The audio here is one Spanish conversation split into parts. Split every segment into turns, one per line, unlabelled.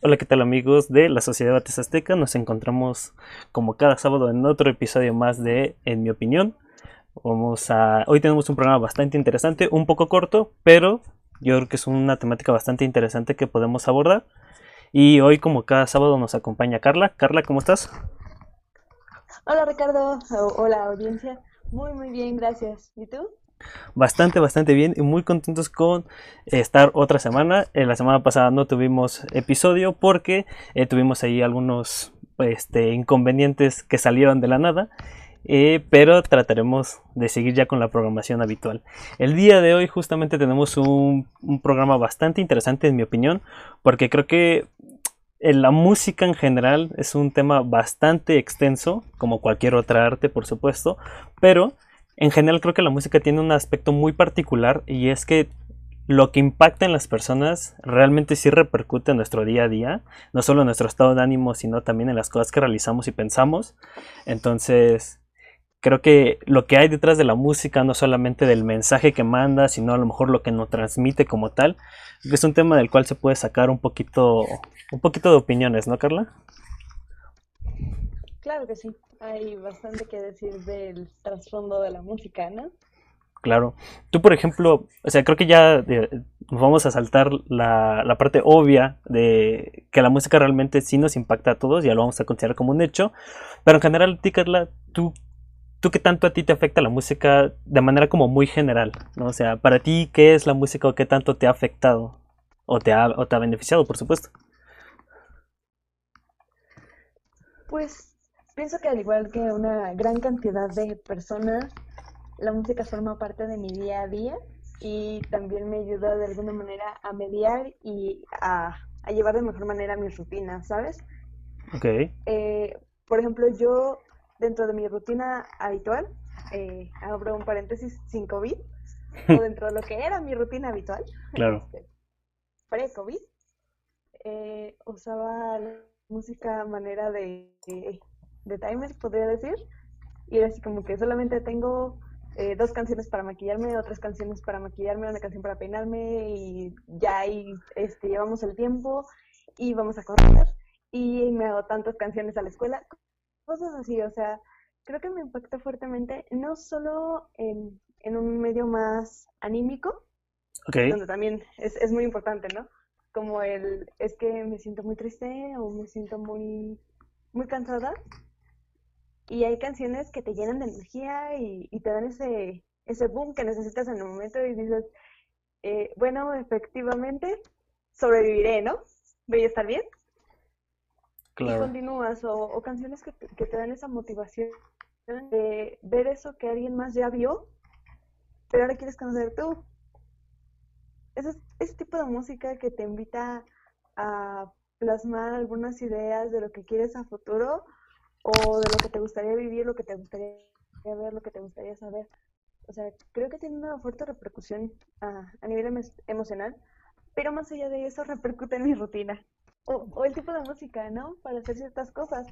Hola, ¿qué tal amigos de la Sociedad Bates Azteca? Nos encontramos como cada sábado en otro episodio más de En mi opinión. Vamos a... Hoy tenemos un programa bastante interesante, un poco corto, pero yo creo que es una temática bastante interesante que podemos abordar. Y hoy, como cada sábado, nos acompaña Carla. Carla, ¿cómo estás?
Hola Ricardo, hola audiencia. Muy, muy bien, gracias. ¿Y tú?
Bastante, bastante bien y muy contentos con estar otra semana. En la semana pasada no tuvimos episodio porque eh, tuvimos ahí algunos este, inconvenientes que salieron de la nada. Eh, pero trataremos de seguir ya con la programación habitual. El día de hoy justamente tenemos un, un programa bastante interesante en mi opinión, porque creo que eh, la música en general es un tema bastante extenso, como cualquier otra arte por supuesto, pero en general creo que la música tiene un aspecto muy particular y es que lo que impacta en las personas realmente sí repercute en nuestro día a día, no solo en nuestro estado de ánimo, sino también en las cosas que realizamos y pensamos. Entonces, creo que lo que hay detrás de la música, no solamente del mensaje que manda, sino a lo mejor lo que nos transmite como tal, es un tema del cual se puede sacar un poquito, un poquito de opiniones, ¿no, Carla?
Claro que sí, hay bastante que decir del trasfondo de la música, ¿no?
Claro. Tú, por ejemplo, o sea, creo que ya eh, vamos a saltar la, la, parte obvia de que la música realmente sí nos impacta a todos, ya lo vamos a considerar como un hecho, pero en general, Carla, ¿tú, ¿tú qué tanto a ti te afecta la música de manera como muy general? ¿no? O sea, para ti, ¿qué es la música o qué tanto te ha afectado? O te ha, o te ha beneficiado, por supuesto.
Pues Pienso que al igual que una gran cantidad de personas, la música forma parte de mi día a día y también me ayuda de alguna manera a mediar y a, llevar de mejor manera mi rutina, ¿sabes?
Ok.
Eh, por ejemplo, yo dentro de mi rutina habitual, eh, abro un paréntesis sin COVID, o dentro de lo que era mi rutina habitual,
claro.
Este, pre-COVID, eh, usaba la música a manera de de timers, podría decir. Y era así como que solamente tengo eh, dos canciones para maquillarme, otras canciones para maquillarme, una canción para peinarme y ya ahí este, llevamos el tiempo y vamos a correr y me hago tantas canciones a la escuela, cosas así, o sea, creo que me impacta fuertemente, no solo en, en un medio más anímico, donde también es, es muy importante, ¿no? Como el, es que me siento muy triste o me siento muy, muy cansada, y hay canciones que te llenan de energía y, te dan ese, ese boom que necesitas en el momento y dices, eh, bueno, efectivamente, sobreviviré, ¿no? Voy a estar bien. Y continúas, o, canciones que, que, te dan esa motivación de ver eso que alguien más ya vio, pero ahora quieres conocer tú. Ese, ese tipo de música que te invita a plasmar algunas ideas de lo que quieres a futuro o de lo que te gustaría vivir, lo que te gustaría ver, lo que te gustaría saber. O sea, creo que tiene una fuerte repercusión a, a nivel emocional, pero más allá de eso repercute en mi rutina. O, o, el tipo de música, ¿no? Para hacer ciertas cosas.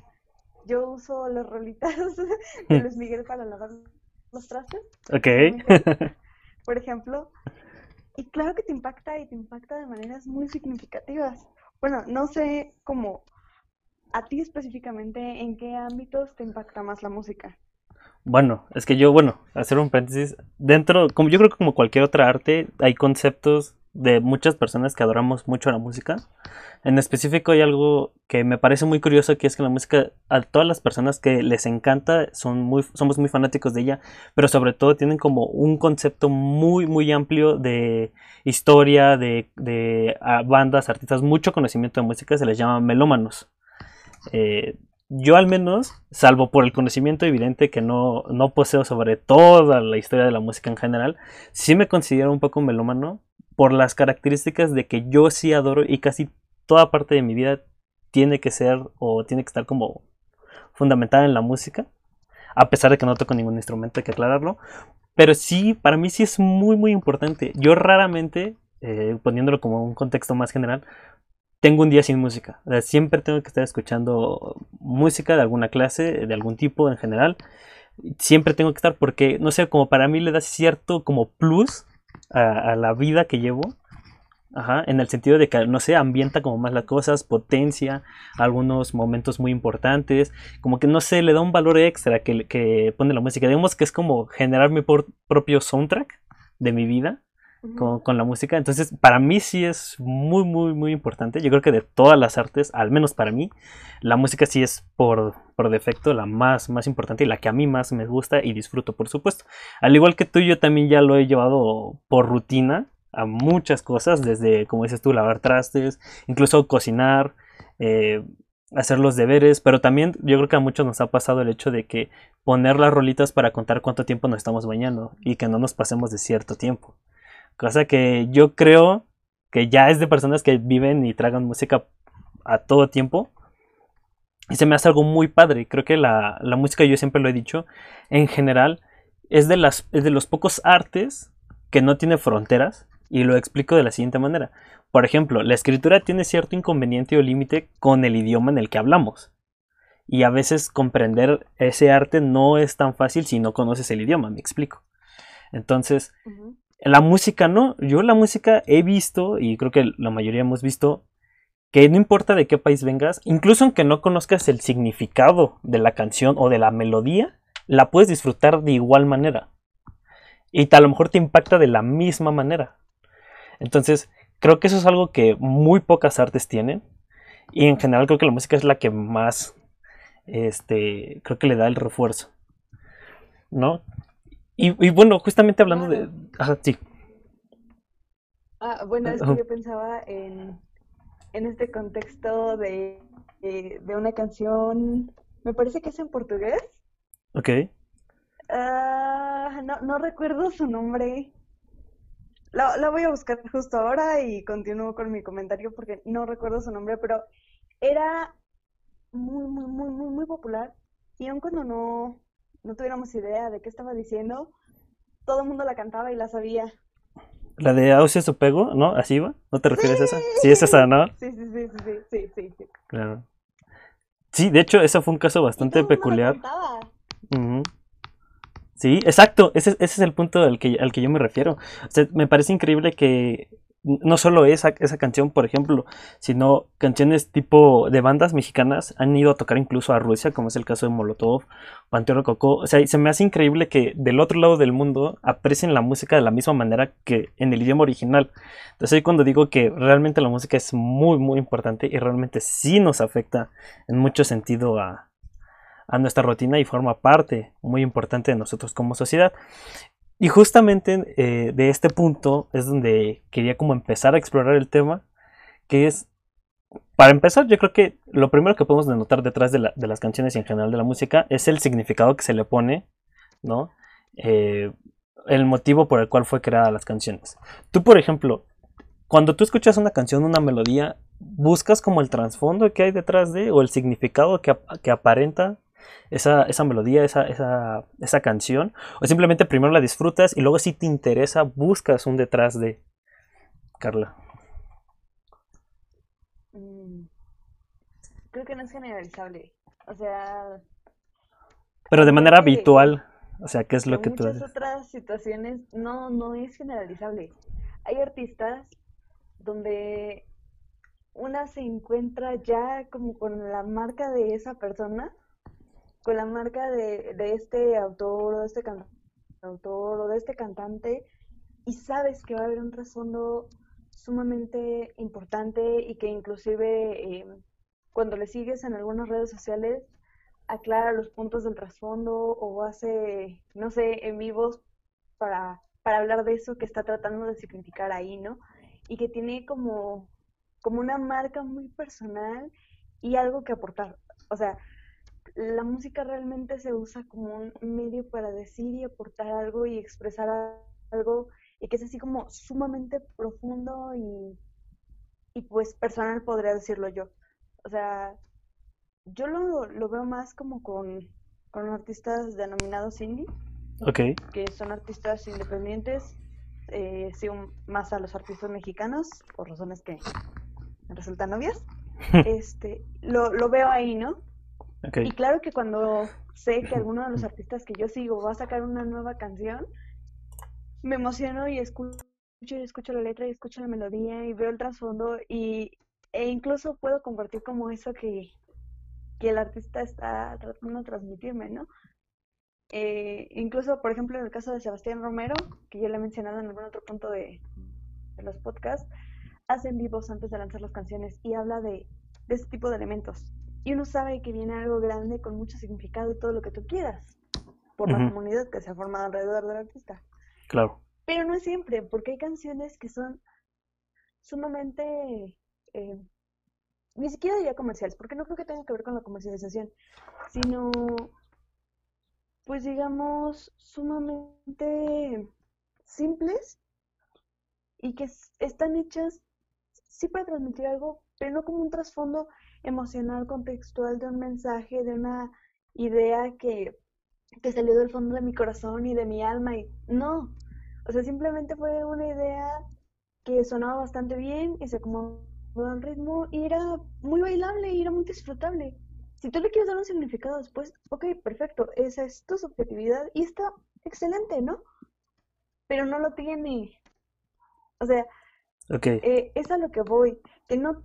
Yo uso los rolitas de Luis Miguel para lavar los trastes.
Ok.
Por ejemplo. Y claro que te impacta y te impacta de maneras muy significativas. Bueno, no sé cómo a ti específicamente, ¿en qué ámbitos te impacta más la música?
Bueno, es que yo, bueno, hacer un paréntesis, dentro, como yo creo que como cualquier otra arte, hay conceptos de muchas personas que adoramos mucho la música. En específico hay algo que me parece muy curioso, que es que la música, a todas las personas que les encanta, son muy, somos muy fanáticos de ella, pero sobre todo tienen como un concepto muy, muy amplio de historia, de, de bandas, artistas, mucho conocimiento de música, se les llama melómanos. Eh, yo al menos, salvo por el conocimiento evidente que no, no, poseo sobre toda la historia de la música en general, sí me considero un poco melómano por las características de que yo sí adoro y casi toda parte de mi vida tiene que ser o tiene que estar como fundamentada en la música, a pesar de que no toco ningún instrumento, hay que aclararlo, pero sí, para mí sí es muy muy importante. Yo raramente, eh, poniéndolo como un contexto más general, tengo un día sin música. siempre tengo que estar escuchando música de alguna clase, de algún tipo en general. Siempre tengo que estar porque, no sé, como para mí le da cierto como plus a, la vida que llevo. Ajá, en el sentido de que, no sé, ambienta como más las cosas, potencia algunos momentos muy importantes, como que, no sé, le da un valor extra que, que pone la música. Digamos que es como generar mi propio soundtrack de mi vida con, la música. Entonces, para mí sí es muy, muy, muy importante. Yo creo que de todas las artes, al menos para mí, la música sí es por, por defecto la más, más importante y la que a mí más me gusta y disfruto, por supuesto. Al igual que tú, yo también ya lo he llevado por rutina a muchas cosas, desde, como dices tú, lavar trastes, incluso cocinar. Eh, hacer los deberes, pero también yo creo que a muchos nos ha pasado el hecho de que poner las rolitas para contar cuánto tiempo nos estamos bañando y que no nos pasemos de cierto tiempo. Cosa que yo creo que ya es de personas que viven y tragan música a todo tiempo. Y se me hace algo muy padre. Creo que la, música, yo siempre lo he dicho, en general, es de, las, es de los pocos artes que no tiene fronteras. Y lo explico de la siguiente manera. Por ejemplo, la escritura tiene cierto inconveniente o límite con el idioma en el que hablamos. Y a veces comprender ese arte no es tan fácil si no conoces el idioma, me explico. Entonces, la música, ¿no? Yo la música he visto, y creo que la mayoría hemos visto, que no importa de qué país vengas, incluso aunque no conozcas el significado de la canción o de la melodía, la puedes disfrutar de igual manera. Y a lo mejor te impacta de la misma manera. Entonces, creo que eso es algo que muy pocas artes tienen. Y en general creo que la música es la que más, este, creo que le da el refuerzo. ¿No? Y, bueno, justamente hablando de... Ajá, sí.
Ah, bueno, es que yo pensaba en, en este contexto de, de, una canción, me parece que es en portugués.
Ok.
Ah, no, no recuerdo su nombre. La, la voy a buscar justo ahora y continúo con mi comentario porque no recuerdo su nombre, pero era muy, muy, muy, muy, muy popular. Y aun cuando no, no tuviéramos idea de qué estaba diciendo, todo el mundo la cantaba y la sabía.
La de Ausia Supego, ¿no? ¿Así va? ¿No te refieres a esa? Sí, es esa, ¿no?
Sí, sí, sí, sí, sí, sí, sí.
Claro. Sí, de hecho, ese fue un caso bastante peculiar. Sí, exacto, ese, ese, es el punto al que, al que yo me refiero. O sea, me parece increíble que no solo esa, esa canción, por ejemplo, sino canciones tipo de bandas mexicanas han ido a tocar incluso a Rusia, como es el caso de Molotov, Panteón Rococó. O sea, se me hace increíble que del otro lado del mundo aprecien la música de la misma manera que en el idioma original. Entonces ahí cuando digo que realmente la música es muy, muy importante y realmente sí nos afecta en mucho sentido a, a nuestra rutina y forma parte muy importante de nosotros como sociedad. Y justamente eh, de este punto es donde quería como empezar a explorar el tema, que es, para empezar, yo creo que lo primero que podemos denotar detrás de, las canciones y en general de la música es el significado que se le pone, ¿no? Eh, el motivo por el cual fue creada las canciones. Tú, por ejemplo, cuando tú escuchas una canción, una melodía, buscas como el trasfondo que hay detrás de, o el significado que, que aparenta esa, esa melodía, esa, esa, esa, canción, o simplemente primero la disfrutas y luego si te interesa buscas un detrás de Carla.
Mm, creo que no es generalizable, o sea...
Pero de manera habitual, o sea, ¿qué es lo que
tú... En muchas otras situaciones no, no es generalizable. Hay artistas donde una se encuentra ya como con la marca de esa persona la marca de, de este autor o de este cantautor o de este cantante y sabes que va a haber un trasfondo sumamente importante y que inclusive eh, cuando le sigues en algunas redes sociales aclara los puntos del trasfondo o hace, no sé, en vivos para, para hablar de eso que está tratando de significar ahí, ¿no? Y que tiene como, como una marca muy personal y algo que aportar. O sea, la música realmente se usa como un medio para decir y aportar algo y expresar algo y que es así como sumamente profundo y, y pues personal podría decirlo yo. O sea, yo lo, lo veo más como con, con artistas denominados indie. Que son artistas independientes. Eh, sí, más a los artistas mexicanos, por razones que me resultan obvias. este, lo, lo veo ahí, ¿no? Y claro que cuando sé que alguno de los artistas que yo sigo va a sacar una nueva canción, me emociono y escucho y escucho la letra y escucho la melodía y veo el trasfondo y e incluso puedo compartir como eso que, que el artista está tratando de transmitirme, ¿no? Eh, incluso, por ejemplo, en el caso de Sebastián Romero, que ya le he mencionado en algún otro punto de, de los podcasts, hacen vivos antes de lanzar las canciones y habla de, de este tipo de elementos. Y uno sabe que viene algo grande con mucho significado y todo lo que tú quieras, por la comunidad que se ha formado alrededor del artista.
Claro.
Pero no es siempre, porque hay canciones que son sumamente, eh, ni siquiera diría comerciales, porque no creo que tenga que ver con la comercialización, sino, pues digamos, sumamente simples y que están hechas sí para transmitir algo, pero no como un trasfondo emocional, contextual de un mensaje, de una idea que, que salió del fondo de mi corazón y de mi alma. Y no, o sea, simplemente fue una idea que sonaba bastante bien y se acomodó al ritmo y era muy bailable y era muy disfrutable. Si tú le quieres dar un significado después, ok, perfecto, esa es tu subjetividad y está excelente, ¿no? Pero no lo tiene. O sea,
okay.
Eh, es a lo que voy, que no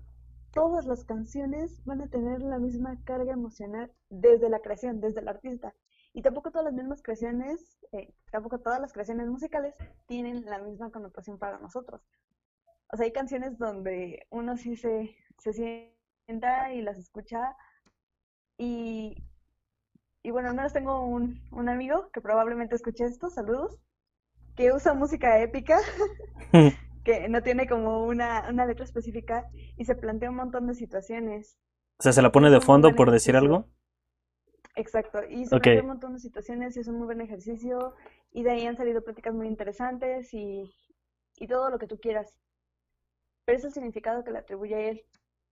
todas las canciones van a tener la misma carga emocional desde la creación, desde el artista. Y tampoco todas las mismas creaciones, eh, tampoco todas las creaciones musicales tienen la misma connotación para nosotros. O sea, hay canciones donde uno sí se, se sienta y las escucha y, y bueno, no tengo un, un amigo que probablemente escuche esto, saludos, que usa música épica que no tiene como una, una letra específica y se plantea un montón de situaciones.
O sea, se la pone de fondo por decir algo.
Exacto, y se plantea un montón de situaciones y es un muy buen ejercicio y de ahí han salido pláticas muy interesantes y, y todo lo que tú quieras. Pero es el significado que le atribuye a él,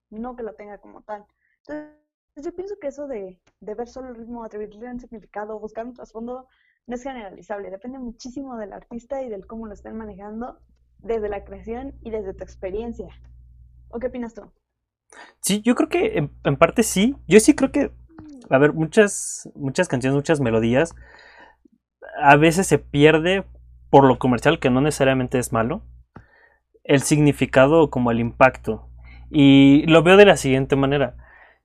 no que lo tenga como tal. Entonces, yo pienso que eso de, de ver solo el ritmo, atribuirle un significado, buscar un trasfondo, no es generalizable. Depende muchísimo del artista y del cómo lo estén manejando desde la creación y desde tu experiencia. ¿O qué opinas tú?
Sí, yo creo que en, parte sí. Yo sí creo que, a ver, muchas, muchas canciones, muchas melodías, a veces se pierde por lo comercial, que no necesariamente es malo, el significado como el impacto. Y lo veo de la siguiente manera.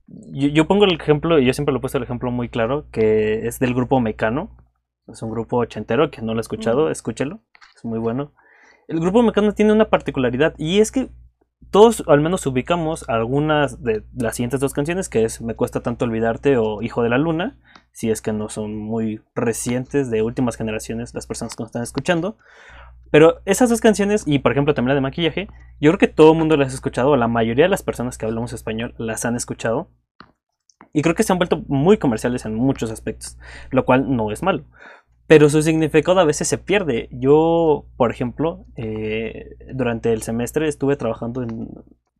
Yo, yo pongo el ejemplo, y yo siempre lo he puesto el ejemplo muy claro, que es del grupo Mecano. Es un grupo ochentero que no lo he escuchado, escúchelo, es muy bueno. El grupo Mecano tiene una particularidad y es que todos al menos ubicamos algunas de las siguientes dos canciones, que es Me cuesta tanto olvidarte o Hijo de la Luna, si es que no son muy recientes de últimas generaciones las personas que nos están escuchando. Pero esas dos canciones, y por ejemplo también la de maquillaje, yo creo que todo el mundo las ha escuchado, la mayoría de las personas que hablamos español las han escuchado. Y creo que se han vuelto muy comerciales en muchos aspectos, lo cual no es malo pero su significado a veces se pierde. Yo, por ejemplo, eh, durante el semestre estuve trabajando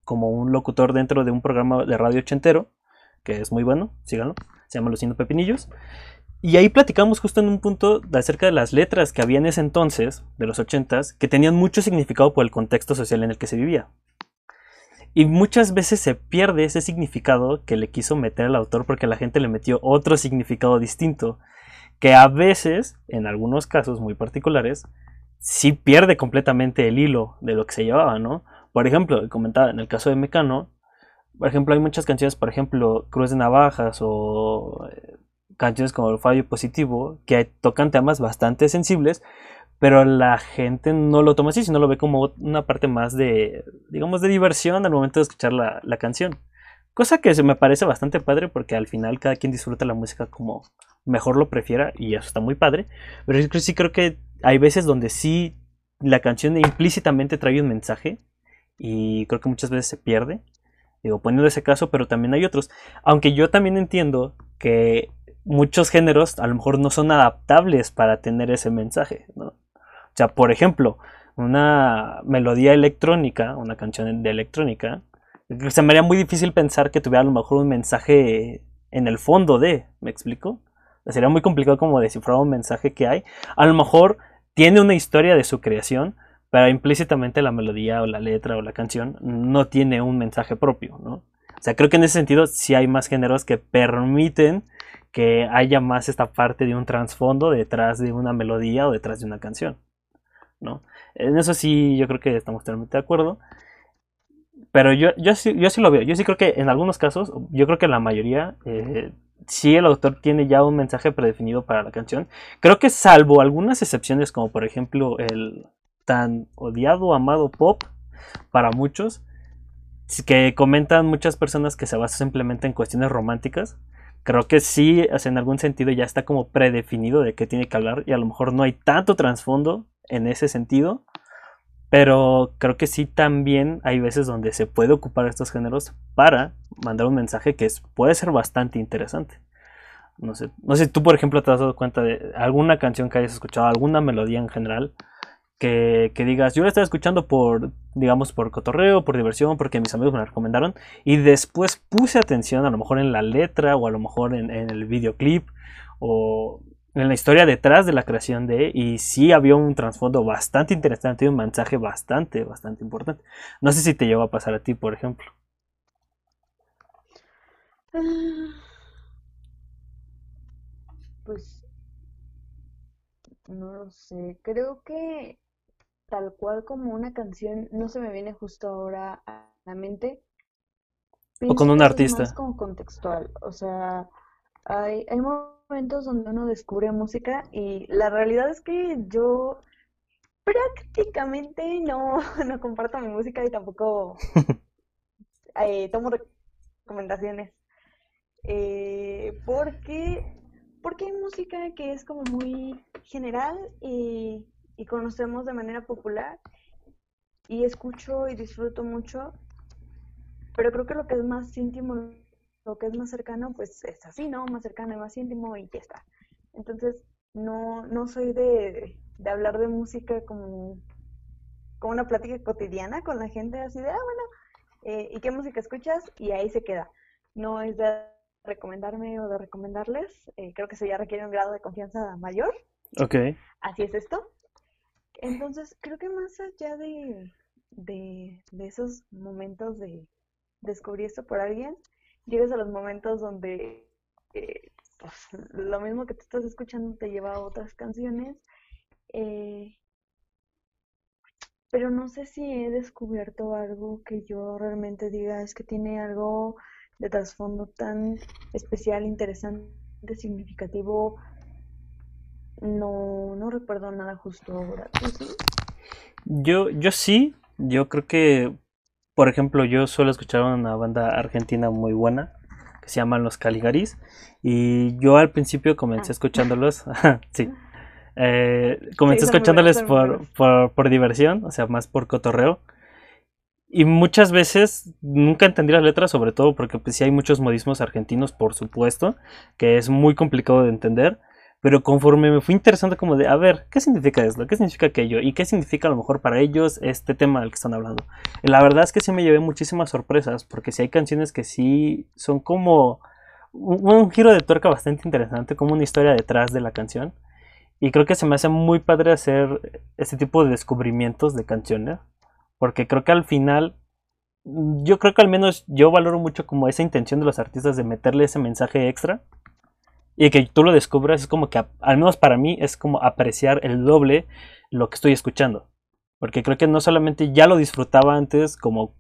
como un locutor dentro de un programa de radio ochentero, que es muy bueno, síganlo, se llama Luciendo Pepinillos. Y ahí platicamos justo en un punto acerca de las letras que había en ese entonces, de los ochentas, que tenían mucho significado por el contexto social en el que se vivía. Y muchas veces se pierde ese significado que le quiso meter el autor porque la gente le metió otro significado distinto que a veces, en algunos casos muy particulares, sí pierde completamente el hilo de lo que se llevaba, ¿no? Por ejemplo, comentaba en el caso de Mecano, por ejemplo, hay muchas canciones, por ejemplo, Cruz de Navajas o eh, canciones como El Fallo Positivo, que tocan temas bastante sensibles, pero la gente no lo toma así, sino lo ve como una parte más de, digamos, de diversión al momento de escuchar la, la canción. Cosa que se me parece bastante padre porque al final cada quien disfruta la música como, mejor lo prefiera y eso está muy padre. Pero yo sí creo que hay veces donde sí la canción implícitamente trae un mensaje y creo que muchas veces se pierde. Digo, poniendo ese caso, pero también hay otros. Aunque yo también entiendo que muchos géneros a lo mejor no son adaptables para tener ese mensaje, ¿no? O sea, por ejemplo, una melodía electrónica, una canción de electrónica, se me haría muy difícil pensar que tuviera a lo mejor un mensaje en el fondo de, ¿me explico? Sería muy complicado como descifrar un mensaje que hay. A lo mejor tiene una historia de su creación, pero implícitamente la melodía o la letra o la canción no tiene un mensaje propio, ¿no? O sea, creo que en ese sentido sí hay más géneros que permiten que haya más esta parte de un trasfondo detrás de una melodía o detrás de una canción. ¿no? En eso sí, yo creo que estamos totalmente de acuerdo. Pero yo, yo, sí, yo sí lo veo. Yo sí creo que en algunos casos, yo creo que en la mayoría, eh, sí el autor tiene ya un mensaje predefinido para la canción. Creo que salvo algunas excepciones, como por ejemplo el tan odiado, amado pop para muchos, que comentan muchas personas que se basa simplemente en cuestiones románticas. Creo que sí, en algún sentido ya está como predefinido de qué tiene que hablar y a lo mejor no hay tanto trasfondo en ese sentido. Pero creo que sí también hay veces donde se puede ocupar estos géneros para mandar un mensaje que puede ser bastante interesante. No sé, no sé, tú por ejemplo te has dado cuenta de alguna canción que hayas escuchado, alguna melodía en general, que, digas, yo la estaba escuchando por, digamos, por cotorreo, por diversión, porque mis amigos me la recomendaron, y después puse atención a lo mejor en la letra o a lo mejor en, en el videoclip o en la historia detrás de la creación de, y sí había un trasfondo bastante interesante y un mensaje bastante, bastante importante. No sé si te lleva a pasar a ti, por ejemplo.
Ah, pues no lo sé, creo que tal cual como una canción no se me viene justo ahora a la mente.
o con un artista.
Es como contextual, o sea, hay, hay momentos donde uno descubre música y la realidad es que yo prácticamente no, no comparto mi música y tampoco eh, tomo recomendaciones. Eh, porque, porque hay música que es como muy general y, y conocemos de manera popular y escucho y disfruto mucho, pero creo que lo que es más íntimo lo que es más cercano, pues es así, ¿no? Más cercano y más íntimo y ya está. Entonces, no, no soy de, de hablar de música como, como una plática cotidiana con la gente, así de, ah, bueno, eh, ¿y qué música escuchas? Y ahí se queda. No es de recomendarme o de recomendarles, eh, creo que eso ya requiere un grado de confianza mayor.
Ok.
Así es esto. Entonces, creo que más allá de, de, de esos momentos de descubrir esto por alguien, llegas a los momentos donde eh, pues, lo mismo que te estás escuchando te lleva a otras canciones. Eh, pero no sé si he descubierto algo que yo realmente diga es que tiene algo de trasfondo tan especial, interesante, significativo. No, no recuerdo nada justo ahora.
Yo, yo sí, yo creo que por ejemplo, yo suelo escuchar una banda argentina muy buena que se llaman Los Caligaris. Y yo al principio comencé ah. escuchándolos. sí. Eh, comencé escuchándoles por, por, diversión, o sea, más por cotorreo. Y muchas veces nunca entendí las letras, sobre todo porque pues sí hay muchos modismos argentinos, por supuesto, que es muy complicado de entender. Pero conforme me fui interesando como de, a ver, ¿qué significa esto? ¿Qué significa aquello? ¿Y qué significa a lo mejor para ellos este tema del que están hablando? la verdad es que sí me llevé muchísimas sorpresas, porque sí hay canciones que sí son como un, giro de tuerca bastante interesante, como una historia detrás de la canción. Y creo que se me hace muy padre hacer este tipo de descubrimientos de canciones, porque creo que al final, yo creo que al menos yo valoro mucho como esa intención de los artistas de meterle ese mensaje extra y que tú lo descubras es como que, al menos para mí, es como apreciar el doble lo que estoy escuchando. Porque creo que no solamente ya lo disfrutaba antes como,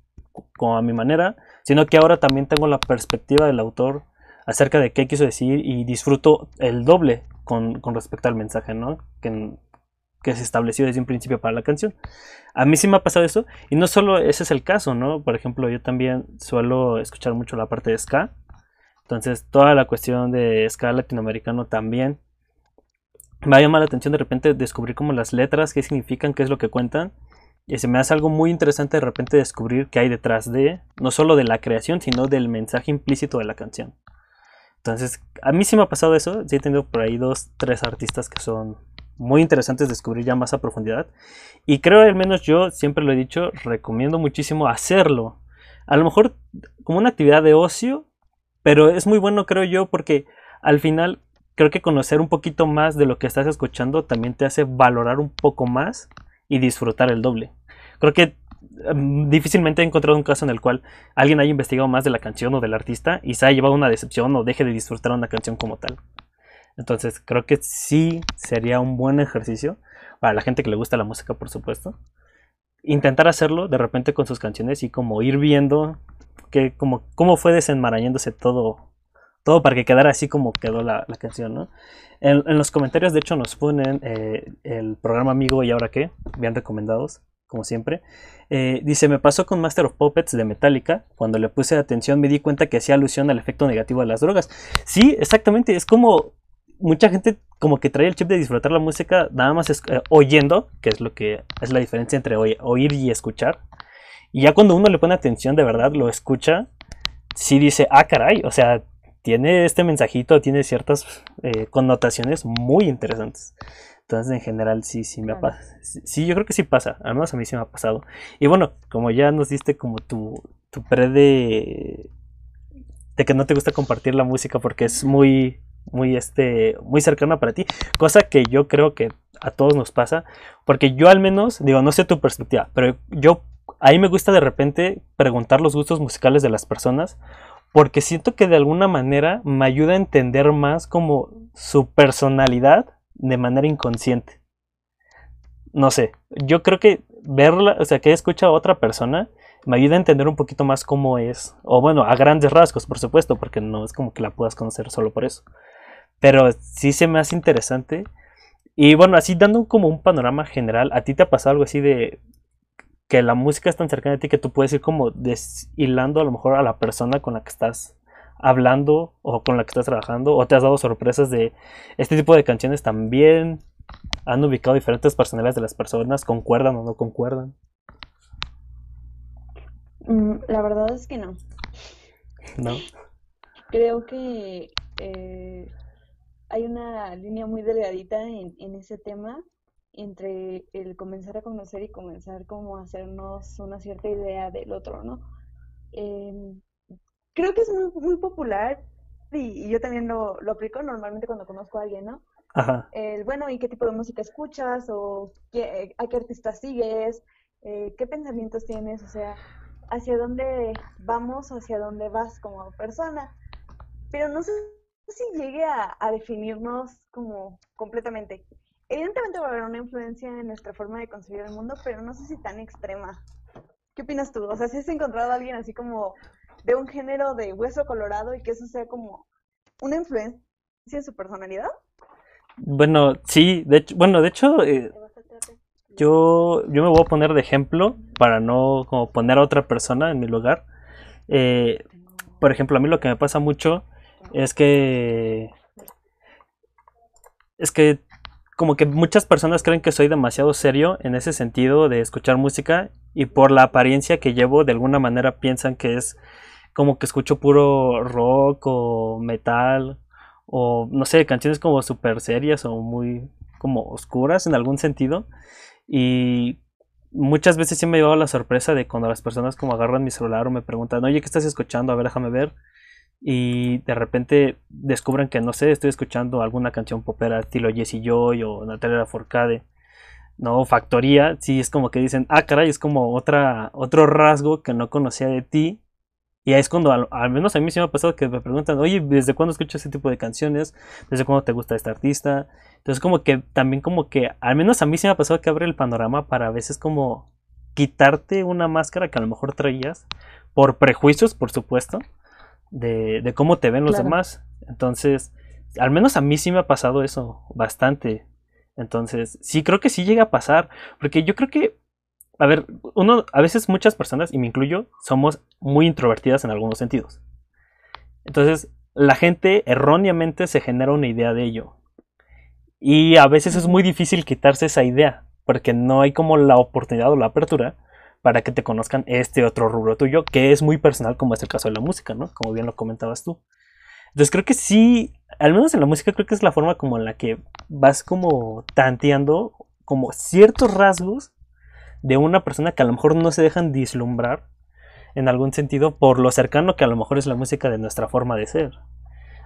como a mi manera, sino que ahora también tengo la perspectiva del autor acerca de qué quiso decir y disfruto el doble con, respecto al mensaje, ¿no? Que, que se estableció desde un principio para la canción. A mí sí me ha pasado eso, y no solo ese es el caso, ¿no? Por ejemplo, yo también suelo escuchar mucho la parte de ska, entonces, toda la cuestión de escala latinoamericano también. Me ha llamado la atención de repente descubrir como las letras, qué significan, qué es lo que cuentan. Y se me hace algo muy interesante de repente descubrir qué hay detrás de, no solo de la creación, sino del mensaje implícito de la canción. Entonces, a mí sí me ha pasado eso. Sí he tenido por ahí dos, tres artistas que son muy interesantes descubrir ya más a profundidad. Y creo, al menos yo siempre lo he dicho, recomiendo muchísimo hacerlo. A lo mejor como una actividad de ocio, pero es muy bueno, creo yo, porque al final creo que conocer un poquito más de lo que estás escuchando también te hace valorar un poco más y disfrutar el doble. Creo que em, difícilmente he encontrado un caso en el cual alguien haya investigado más de la canción o del artista y se haya llevado una decepción o deje de disfrutar una canción como tal. Entonces creo que sí sería un buen ejercicio para la gente que le gusta la música, por supuesto. Intentar hacerlo de repente con sus canciones y como ir viendo que como cómo fue desenmarañándose todo todo para que quedara así como quedó la, canción, ¿no? En, los comentarios, de hecho, nos ponen eh, el programa Amigo y Ahora qué, bien recomendados, como siempre. Eh, dice, me pasó con Master of Puppets de Metallica, cuando le puse atención me di cuenta que hacía alusión al efecto negativo de las drogas. Sí, exactamente, es como mucha gente como que trae el chip de disfrutar la música nada más eh, oyendo, que es lo que es la diferencia entre oír y escuchar. Y ya cuando uno le pone atención de verdad, lo escucha, sí dice, ah, caray, o sea, tiene este mensajito, tiene ciertas eh, connotaciones muy interesantes. Entonces, en general, sí, sí me ha pasado. Sí, yo creo que sí pasa. Al menos a mí sí me ha pasado. Y bueno, como ya nos diste como tu, tu pre de, de que no te gusta compartir la música porque es muy, muy, este, muy cercana para ti. Cosa que yo creo que a todos nos pasa. Porque yo al menos, digo, no sé tu perspectiva, pero yo, ahí me gusta de repente preguntar los gustos musicales de las personas porque siento que de alguna manera me ayuda a entender más como su personalidad de manera inconsciente. No sé, yo creo que verla, o sea, que escucha a otra persona me ayuda a entender un poquito más cómo es, o bueno, a grandes rasgos, por supuesto, porque no es como que la puedas conocer solo por eso. Pero sí se me hace interesante. Y bueno, así dando como un panorama general, ¿a ti te ha pasado algo así de, que la música es tan cercana a ti que tú puedes ir como deshilando a lo mejor a la persona con la que estás hablando o con la que estás trabajando o te has dado sorpresas de este tipo de canciones también han ubicado diferentes personalidades de las personas, concuerdan o no concuerdan.
Mm, la verdad es que no.
No.
Creo que eh, hay una línea muy delgadita en, en ese tema entre el comenzar a conocer y comenzar como a hacernos una cierta idea del otro, ¿no? Em, creo que es muy, muy popular y, yo también lo, lo, aplico normalmente cuando conozco a alguien, ¿no?
Ajá.
El, bueno, ¿y qué tipo de música escuchas? ¿O qué, a qué artista sigues? Eh, ¿Qué pensamientos tienes? O sea, ¿hacia dónde vamos? ¿Hacia dónde vas como persona? Pero no sé si llegue a, a definirnos como completamente. Evidentemente va a haber una influencia en nuestra forma de concebir el mundo, pero no sé si tan extrema. ¿Qué opinas tú? O sea, si has encontrado a alguien así como de un género de hueso colorado y que eso sea como una influencia en su personalidad?
Bueno, sí, de hecho, bueno, de hecho, eh, yo, yo me voy a poner de ejemplo para no como poner a otra persona en mi lugar. Eh, por ejemplo, a mí lo que me pasa mucho es que es que como que muchas personas creen que soy demasiado serio en ese sentido de escuchar música y por la apariencia que llevo de alguna manera piensan que es como que escucho puro rock o metal o no sé, canciones como súper serias o muy como oscuras en algún sentido y muchas veces sí me he llevado la sorpresa de cuando las personas como agarran mi celular o me preguntan, oye, ¿qué estás escuchando? A ver, déjame ver y de repente descubran que no sé, estoy escuchando alguna canción popera estilo Jesse Joy o Natalia Forcade, no, Factoría, sí es como que dicen, ah, caray, es como otra, otro rasgo que no conocía de ti. Y ahí es cuando, al, menos a mí sí me ha pasado que me preguntan, oye, ¿desde cuándo escuchas ese tipo de canciones? ¿Desde cuándo te gusta este artista? Entonces como que también como que, al menos a mí sí me ha pasado que abre el panorama para a veces como quitarte una máscara que a lo mejor traías, por prejuicios, por supuesto, de, cómo te ven los demás. Entonces, al menos a mí sí me ha pasado eso bastante. Entonces, sí creo que sí llega a pasar, porque yo creo que, a ver, uno, a veces muchas personas, y me incluyo, somos muy introvertidas en algunos sentidos. Entonces, la gente erróneamente se genera una idea de ello. Y a veces es muy difícil quitarse esa idea, porque no hay como la oportunidad o la apertura para que te conozcan este otro rubro tuyo, que es muy personal, como es el caso de la música, ¿no? Como bien lo comentabas tú. Entonces creo que sí, al menos en la música creo que es la forma como en la que vas como tanteando como ciertos rasgos de una persona que a lo mejor no se dejan dislumbrar en algún sentido por lo cercano que a lo mejor es la música de nuestra forma de ser.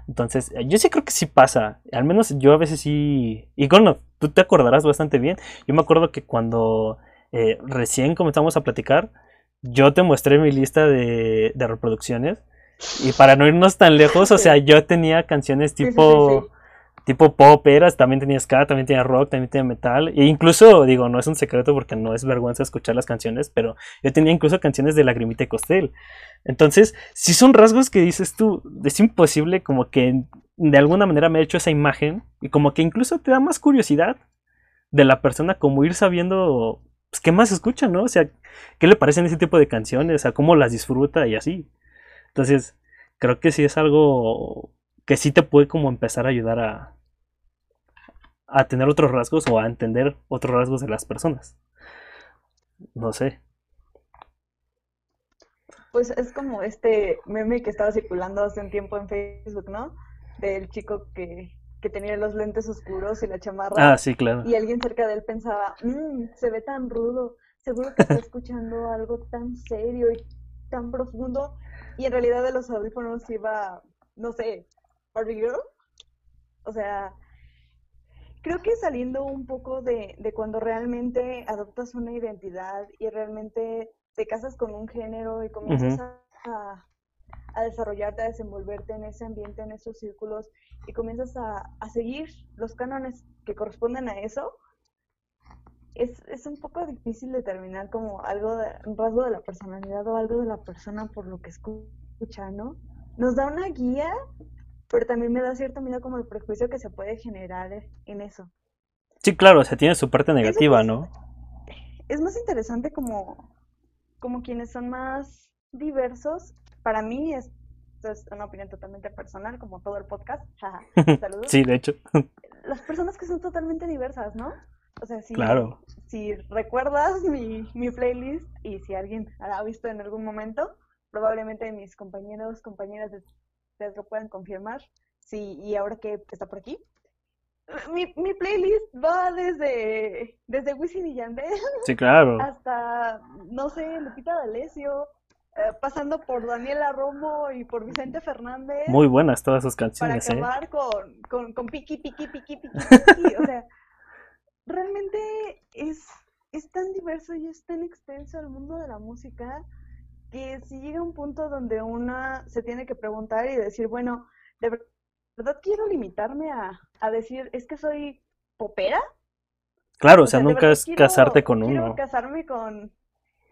Entonces, yo sí creo que sí pasa. Al menos yo a veces sí. Y bueno, tú te acordarás bastante bien. Yo me acuerdo que cuando eh, recién comenzamos a platicar, yo te mostré mi lista de, reproducciones. Y para no irnos tan lejos, o sea, yo tenía canciones tipo tipo pop eras, también tenía ska, también tenía rock, también tenía metal. E incluso, digo, no es un secreto porque no es vergüenza escuchar las canciones, pero yo tenía incluso canciones de Lagrimita y Costel. Entonces, si son rasgos que dices tú, es imposible como que de alguna manera me ha hecho esa imagen y como que incluso te da más curiosidad de la persona como ir sabiendo pues, qué más escucha, ¿no? O sea, qué le parecen ese tipo de canciones, o sea, cómo las disfruta y así. Entonces, creo que sí es algo que sí te puede como empezar a ayudar a, a tener otros rasgos o a entender otros rasgos de las personas. No sé.
Pues es como este meme que estaba circulando hace un tiempo en Facebook, ¿no? Del chico que, que tenía los lentes oscuros y la chamarra.
Ah, sí, claro.
Y alguien cerca de él pensaba, mmm, se ve tan rudo, seguro que está escuchando algo tan serio y tan profundo. Y en realidad de los audífonos iba, no sé, Barbie Girl. O sea, creo que saliendo un poco de, de cuando realmente adoptas una identidad y realmente te casas con un género y comienzas a, a, desarrollarte, a desenvolverte en ese ambiente, en esos círculos y comienzas a, a seguir los cánones que corresponden a eso, es, es, un poco difícil determinar como algo, de, un rasgo de la personalidad o algo de la persona por lo que escucha, ¿no? Nos da una guía, pero también me da cierto miedo como el prejuicio que se puede generar en eso.
Sí, claro, o sea, tiene su parte negativa, es, ¿no?
Es más interesante como, como quienes son más diversos. Para mí es, es una opinión totalmente personal, como todo el podcast. Saludos.
sí, de hecho.
Las personas que son totalmente diversas, ¿no? O sea, si,
claro.
si recuerdas mi, mi playlist y si alguien la ha visto en algún momento, probablemente mis compañeros, compañeras de ustedes lo puedan confirmar. Sí, y ahora que está por aquí. Mi, mi playlist va desde, desde Wisin y Yandel
sí, claro.
hasta, no sé, Lupita D'Alessio, eh, pasando por Daniela Romo y por Vicente Fernández.
Muy buenas todas sus canciones,
Para acabar
¿eh?
con, con, con piqui, piqui, piqui, piqui, piqui. o sea, realmente es, es tan diverso y es tan extenso el mundo de la música que si llega un punto donde una se tiene que preguntar y decir, bueno, de verdad quiero limitarme a, a decir, es que soy popera.
Claro, o sea, o sea nunca es
quiero,
casarte con
quiero
uno.
casarme con,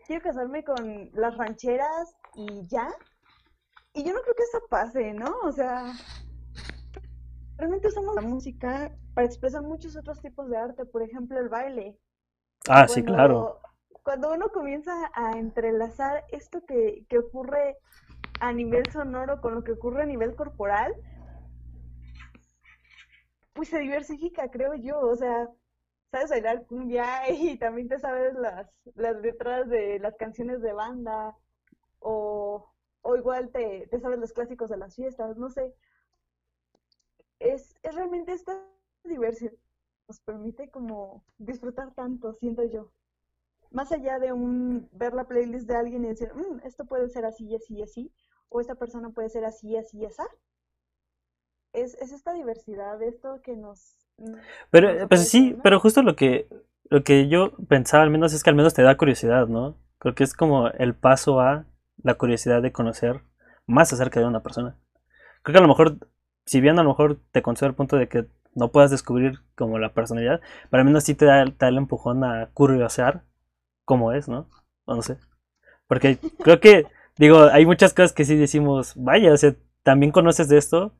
quiero casarme con las rancheras y ya. Y yo no creo que eso pase, ¿no? O sea, realmente usamos la música para expresar muchos otros tipos de arte, por ejemplo, el baile.
Ah, cuando, sí, claro.
Cuando uno comienza a entrelazar esto que, que ocurre a nivel sonoro con lo que ocurre a nivel corporal, pues se diversifica, creo yo. O sea, sabes bailar cumbia y también te sabes las, las letras de las canciones de banda o, o igual te, te sabes los clásicos de las fiestas, no sé. Es, es realmente esta diversidad nos permite como disfrutar tanto, siento yo. Más allá de un ver la playlist de alguien y decir, mmm, esto puede ser así y así y así, o esta persona puede ser así y así y así. Es, es esta diversidad, esto que nos...
Pero,
nos
pues sí,
¿no?
pero justo lo que, lo que yo pensaba al menos es que al menos te da curiosidad, ¿no? Creo que es como el paso a la curiosidad de conocer más acerca de una persona. Creo que a lo mejor, si bien a lo mejor te concedo el punto de que no puedas descubrir como la personalidad, pero al menos sí te da, te da el empujón a curiosear cómo es, ¿no? O no sé. Porque creo que, digo, hay muchas cosas que sí decimos, vaya, o sea, también conoces de esto,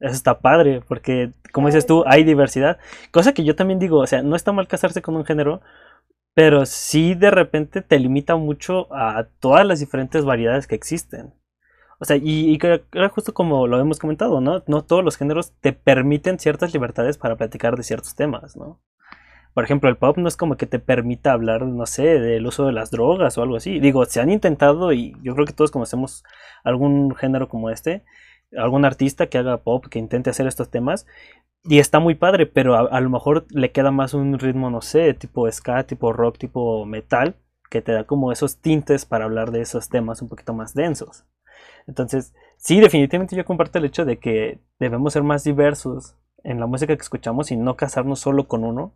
eso está padre, porque como dices tú, hay diversidad. Cosa que yo también digo, o sea, no está mal casarse con un género, pero sí de repente te limita mucho a todas las diferentes variedades que existen. O sea, y, y que era justo como lo hemos comentado, ¿no? No todos los géneros te permiten ciertas libertades para platicar de ciertos temas, ¿no? Por ejemplo, el pop no es como que te permita hablar, no sé, del uso de las drogas o algo así. Digo, se han intentado y yo creo que todos conocemos algún género como este, algún artista que haga pop, que intente hacer estos temas. Y está muy padre, pero a, a lo mejor le queda más un ritmo, no sé, tipo ska, tipo rock, tipo metal, que te da como esos tintes para hablar de esos temas un poquito más densos. Entonces, sí, definitivamente yo comparto el hecho de que debemos ser más diversos en la música que escuchamos y no casarnos solo con uno.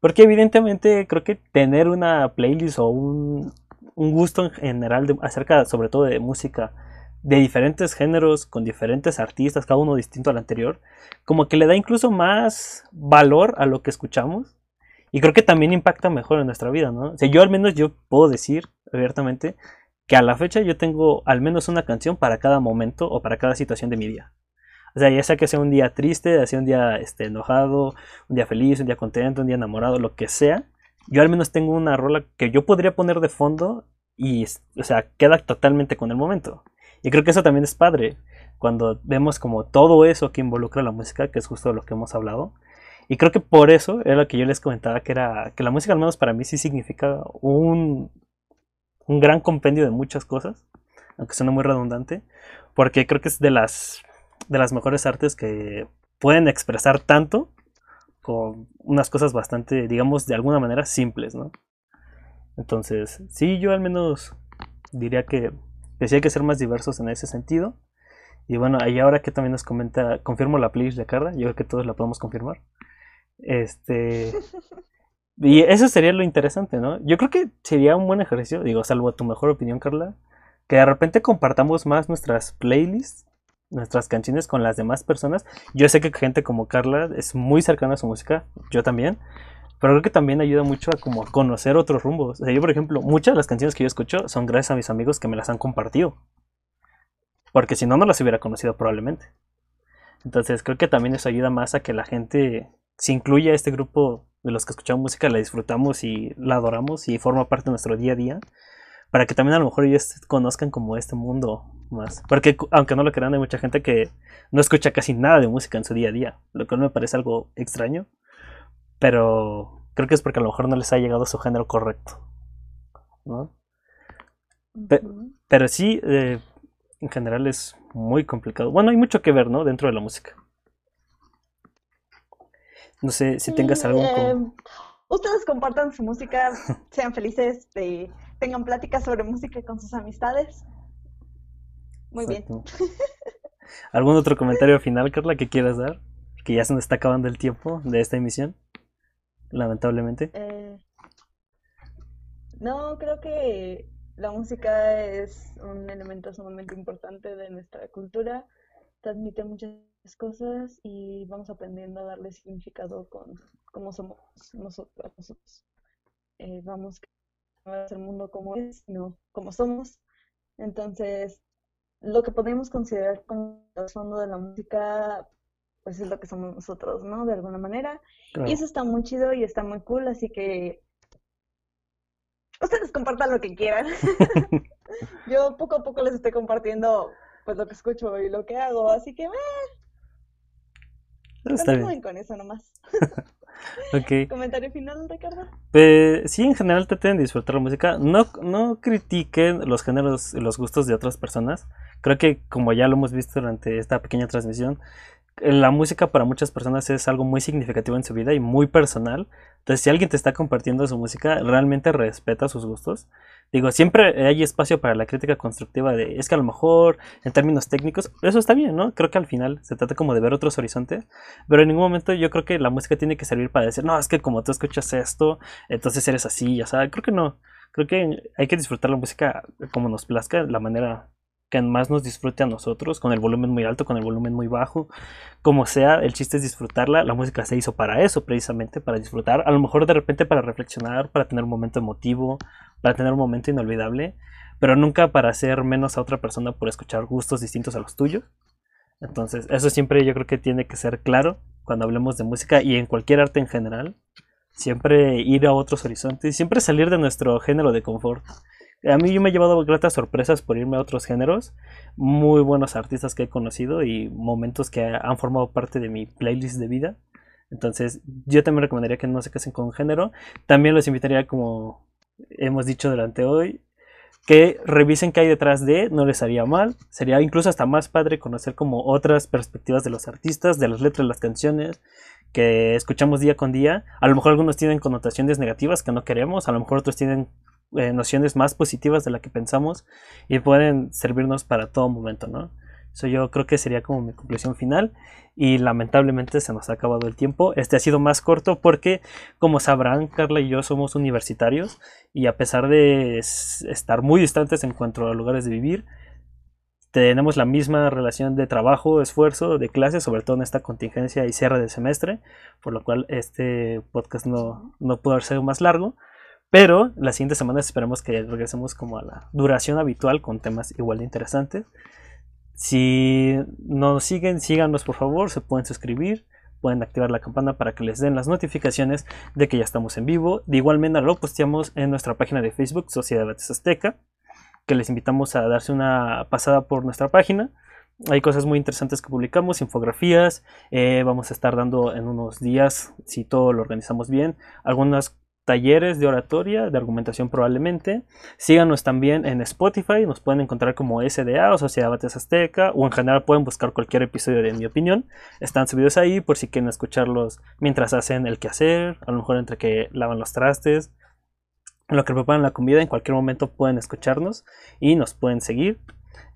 Porque evidentemente creo que tener una playlist o un, un gusto en general de, acerca sobre todo de música de diferentes géneros, con diferentes artistas, cada uno distinto al anterior, como que le da incluso más valor a lo que escuchamos. Y creo que también impacta mejor en nuestra vida, ¿no? O sea, yo al menos yo puedo decir abiertamente que a la fecha yo tengo al menos una canción para cada momento o para cada situación de mi día. O sea, ya sea que sea un día triste, sea un día este, enojado, un día feliz, un día contento, un día enamorado, lo que sea, yo al menos tengo una rola que yo podría poner de fondo y, o sea, queda totalmente con el momento. Y creo que eso también es padre, cuando vemos como todo eso que involucra la música, que es justo lo que hemos hablado. Y creo que por eso era lo que yo les comentaba, que era que la música al menos para mí sí significa un, un gran compendio de muchas cosas, aunque suena muy redundante, porque creo que es de las, de las mejores artes que pueden expresar tanto con unas cosas bastante, digamos, de alguna manera simples, ¿no? Entonces, sí, yo al menos diría que, que sí hay que ser más diversos en ese sentido. Y bueno, ahí ahora que también nos comenta, confirmo la playlist de Carla, yo creo que todos la podemos confirmar. Este. Y eso sería lo interesante, ¿no? Yo creo que sería un buen ejercicio, digo, salvo tu mejor opinión, Carla, que de repente compartamos más nuestras playlists, nuestras canciones con las demás personas. Yo sé que gente como Carla es muy cercana a su música, yo también, pero creo que también ayuda mucho a como conocer otros rumbos. O sea, yo, por ejemplo, muchas de las canciones que yo escucho son gracias a mis amigos que me las han compartido. Porque si no, no las hubiera conocido probablemente. Entonces creo que también eso ayuda más a que la gente se incluya a este grupo de los que escuchamos música, la disfrutamos y la adoramos y forma parte de nuestro día a día, para que también a lo mejor ellos conozcan como este mundo más. Porque aunque no lo crean, hay mucha gente que no escucha casi nada de música en su día a día, lo cual me parece algo extraño, pero creo que es porque a lo mejor no les ha llegado su género correcto. ¿no? pero sí, eh, en general es muy complicado. Bueno, hay mucho que ver, ¿no? Dentro de la música. No sé si tengas algo.
Em, ustedes compartan su música, sean felices, tengan pláticas sobre música con sus amistades. Muy bien.
¿Algún otro comentario final, Carla, que quieras dar? Que ya se nos está acabando el tiempo de esta emisión, lamentablemente.
Eh, no, creo que la música es un elemento sumamente importante de nuestra cultura, transmite muchas cosas y vamos aprendiendo a darle significado con cómo somos nosotros. Eh, vamos a ver el mundo como es, no como somos. Entonces, lo que podemos considerar como el fondo de la música, pues es lo que somos nosotros, ¿no? De alguna manera. Y eso está muy chido y está muy cool, así que ustedes compartan lo que quieran. Yo poco a poco les estoy compartiendo pues lo que escucho y lo que hago, así que eh, Está bien. con eso nomás.
okay.
¿Comentario final, Ricardo?
Pues, sí, en general traten de disfrutar la música. No, no critiquen los géneros y los gustos de otras personas. Creo que, como ya lo hemos visto durante esta pequeña transmisión, la música para muchas personas es algo muy significativo en su vida y muy personal. Entonces, si alguien te está compartiendo su música, realmente respeta sus gustos. Digo, siempre hay espacio para la crítica constructiva de, es que a lo mejor en términos técnicos, eso está bien, ¿no? Creo que al final se trata como de ver otros horizontes, pero en ningún momento yo creo que la música tiene que servir para decir, no, es que como tú escuchas esto, entonces eres así, ya sabes, creo que no. Creo que hay que disfrutar la música como nos plazca, la manera que más nos disfrute a nosotros, con el volumen muy alto, con el volumen muy bajo, como sea, el chiste es disfrutarla, la música se hizo para eso, precisamente, para disfrutar, a lo mejor de repente para reflexionar, para tener un momento emotivo, para tener un momento inolvidable, pero nunca para hacer menos a otra persona por escuchar gustos distintos a los tuyos. Entonces, eso siempre yo creo que tiene que ser claro cuando hablemos de música y en cualquier arte en general. Siempre ir a otros horizontes, siempre salir de nuestro género de confort. A mí yo me he llevado gratas sorpresas por irme a otros géneros. Muy buenos artistas que he conocido y momentos que han formado parte de mi playlist de vida. Entonces, yo también recomendaría que no se casen con género. También los invitaría, como hemos dicho durante hoy, que revisen qué hay detrás de, no les haría mal. Sería incluso hasta más padre conocer como otras perspectivas de los artistas, de las letras de las canciones que escuchamos día con día. A lo mejor algunos tienen connotaciones negativas que no queremos, a lo mejor otros tienen eh, nociones más positivas de la que pensamos y pueden servirnos para todo momento, ¿no? Eso yo creo que sería como mi conclusión final y lamentablemente se nos ha acabado el tiempo. Este ha sido más corto porque, como sabrán, Carla y yo somos universitarios y a pesar de estar muy distantes en cuanto a lugares de vivir, tenemos la misma relación de trabajo, esfuerzo, de clase, sobre todo en esta contingencia y cierre de semestre, por lo cual este podcast no, no pudo ser más largo. Pero la siguiente semana esperemos que regresemos como a la duración habitual con temas igual de interesantes. Si nos siguen, síganos por favor, se pueden suscribir, pueden activar la campana para que les den las notificaciones de que ya estamos en vivo. De igual manera lo posteamos en nuestra página de Facebook, Sociedad Bates Azteca que les invitamos a darse una pasada por nuestra página. Hay cosas muy interesantes que publicamos, infografías. Eh, vamos a estar dando en unos días, si todo lo organizamos bien, algunos talleres de oratoria, de argumentación probablemente. Síganos también en Spotify, nos pueden encontrar como SDA o Sociedad Bates Azteca, o en general pueden buscar cualquier episodio de mi opinión. Están subidos ahí por si quieren escucharlos mientras hacen el quehacer, a lo mejor entre que lavan los trastes, lo que preparan la comida, en cualquier momento pueden escucharnos y nos pueden seguir.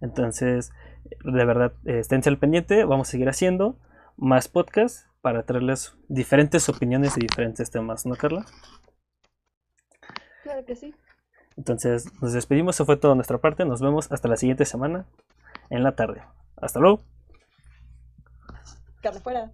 Entonces, de verdad, esténse al pendiente, vamos a seguir haciendo más podcasts para traerles diferentes opiniones y diferentes temas, ¿no, Carla?
Claro que sí.
Entonces, nos despedimos, eso fue todo de nuestra parte, nos vemos hasta la siguiente semana en la tarde. Hasta luego.
Carla fuera.